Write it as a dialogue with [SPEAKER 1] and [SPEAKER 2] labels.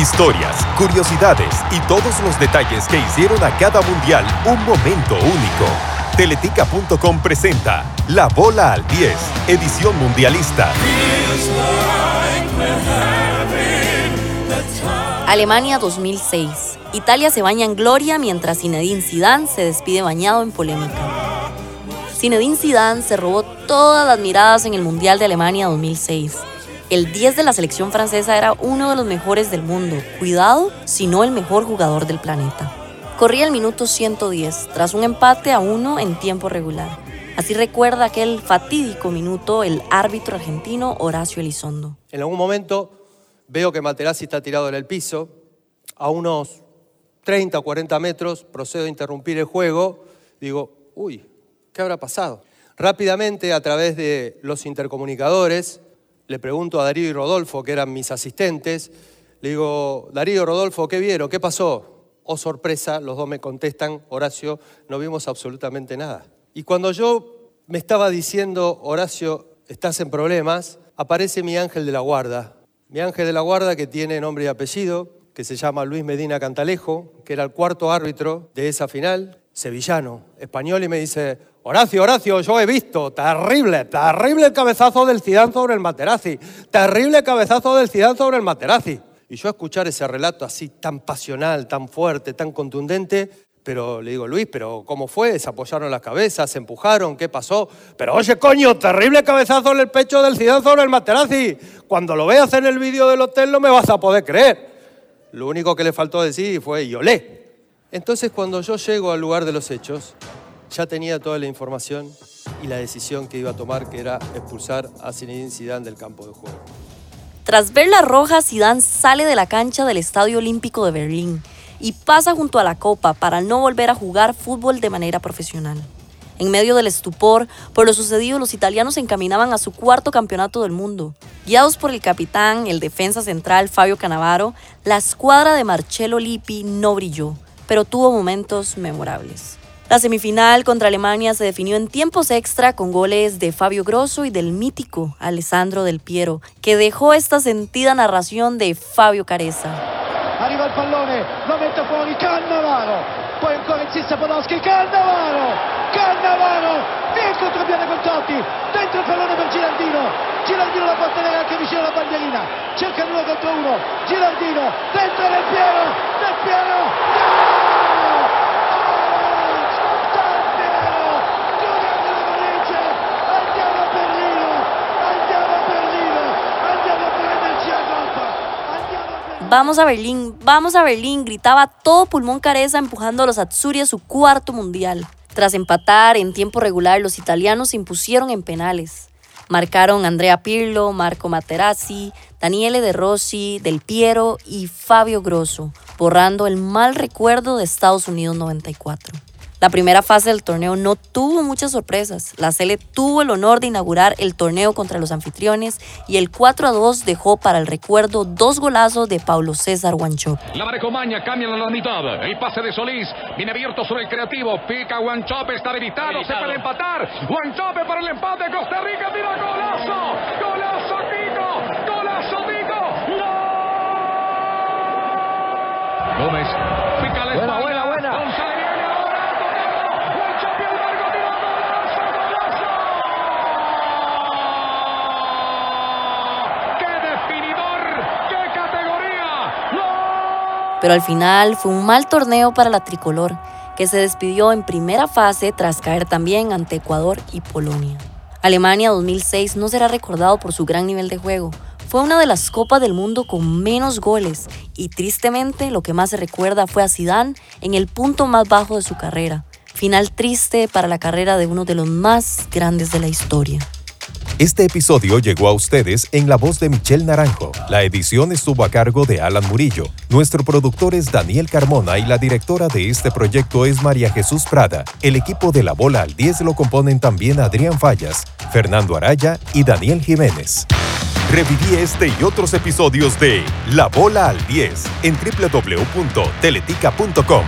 [SPEAKER 1] Historias, curiosidades y todos los detalles que hicieron a cada mundial un momento único. Teletica.com presenta La Bola al 10, edición mundialista.
[SPEAKER 2] Alemania 2006. Italia se baña en gloria mientras Zinedine Zidane se despide bañado en polémica. Zinedine Zidane se robó todas las miradas en el Mundial de Alemania 2006. El 10 de la selección francesa era uno de los mejores del mundo. Cuidado, si no el mejor jugador del planeta. Corría el minuto 110, tras un empate a uno en tiempo regular. Así recuerda aquel fatídico minuto el árbitro argentino Horacio Elizondo.
[SPEAKER 3] En algún momento veo que Materazzi está tirado en el piso, a unos 30 o 40 metros, procedo a interrumpir el juego, digo, uy, ¿Qué habrá pasado? Rápidamente, a través de los intercomunicadores, le pregunto a Darío y Rodolfo, que eran mis asistentes, le digo, Darío, Rodolfo, ¿qué vieron? ¿Qué pasó? Oh, sorpresa, los dos me contestan, Horacio, no vimos absolutamente nada. Y cuando yo me estaba diciendo, Horacio, estás en problemas, aparece mi ángel de la guarda. Mi ángel de la guarda que tiene nombre y apellido, que se llama Luis Medina Cantalejo, que era el cuarto árbitro de esa final, sevillano, español, y me dice, Horacio, Horacio, yo he visto, terrible, terrible cabezazo del Zidane sobre el Materazzi, terrible cabezazo del Zidane sobre el Materazzi. Y yo escuchar ese relato así tan pasional, tan fuerte, tan contundente, pero le digo, Luis, pero ¿cómo fue? ¿Se apoyaron las cabezas? ¿Se empujaron? ¿Qué pasó? Pero oye, coño, terrible cabezazo en el pecho del Zidane sobre el Materazzi. Cuando lo veas en el vídeo del hotel no me vas a poder creer. Lo único que le faltó decir fue, y. Entonces cuando yo llego al lugar de los hechos, ya tenía toda la información y la decisión que iba a tomar, que era expulsar a Zinedine Zidane del campo de juego.
[SPEAKER 2] Tras ver la roja, Zidane sale de la cancha del Estadio Olímpico de Berlín y pasa junto a la copa para no volver a jugar fútbol de manera profesional. En medio del estupor por lo sucedido, los italianos se encaminaban a su cuarto campeonato del mundo. Guiados por el capitán, el defensa central Fabio Cannavaro, la escuadra de Marcello Lippi no brilló, pero tuvo momentos memorables. La semifinal contra Alemania se definió en tiempos extra con goles de Fabio Grosso y del mítico Alessandro Del Piero, que dejó esta sentida narración de Fabio Careza.
[SPEAKER 4] Arriva il pallone, lo mette fuori Cannavaro, poi ancora insiste Podolski, Cannavaro, Cannavaro, via il contropiede con Totti, dentro il pallone per Girardino, Girardino la può tenere anche vicino alla bandierina, cerca uno contro uno, Girardino, dentro Del Piero, Del Piero,
[SPEAKER 2] Vamos a Berlín, vamos a Berlín, gritaba todo pulmón Careza empujando a los Azzurri a su cuarto mundial. Tras empatar en tiempo regular, los italianos se impusieron en penales. Marcaron Andrea Pirlo, Marco Materazzi, Daniele De Rossi, Del Piero y Fabio Grosso, borrando el mal recuerdo de Estados Unidos 94. La primera fase del torneo no tuvo muchas sorpresas. La Cele tuvo el honor de inaugurar el torneo contra los anfitriones y el 4 a 2 dejó para el recuerdo dos golazos de Paulo César Guanchop.
[SPEAKER 5] La Marecomaña cambia la mitad. El pase de Solís viene abierto sobre el creativo. Pica Guanchope, está habilitado, se puede empatar. Guanchope para el empate. Costa Rica tira golazo. Golazo, Pico. Golazo, Pico. ¡No! Gómez. Pica la espalda.
[SPEAKER 4] Buena, buena, buena.
[SPEAKER 5] González viene ahora. tocando. Guanchope al largo, tira golazo. ¡Golazo! ¡Qué definidor! ¡Qué categoría! ¡No!
[SPEAKER 2] Pero al final fue un mal torneo para la tricolor, que se despidió en primera fase tras caer también ante Ecuador y Polonia. Alemania 2006 no será recordado por su gran nivel de juego. Fue una de las copas del mundo con menos goles y tristemente lo que más se recuerda fue a Zidane en el punto más bajo de su carrera. Final triste para la carrera de uno de los más grandes de la historia.
[SPEAKER 1] Este episodio llegó a ustedes en la voz de Michelle Naranjo. La edición estuvo a cargo de Alan Murillo. Nuestro productor es Daniel Carmona y la directora de este proyecto es María Jesús Prada. El equipo de La Bola al 10 lo componen también Adrián Fallas, Fernando Araya y Daniel Jiménez. Reviví este y otros episodios de La Bola al 10 en www.teletica.com.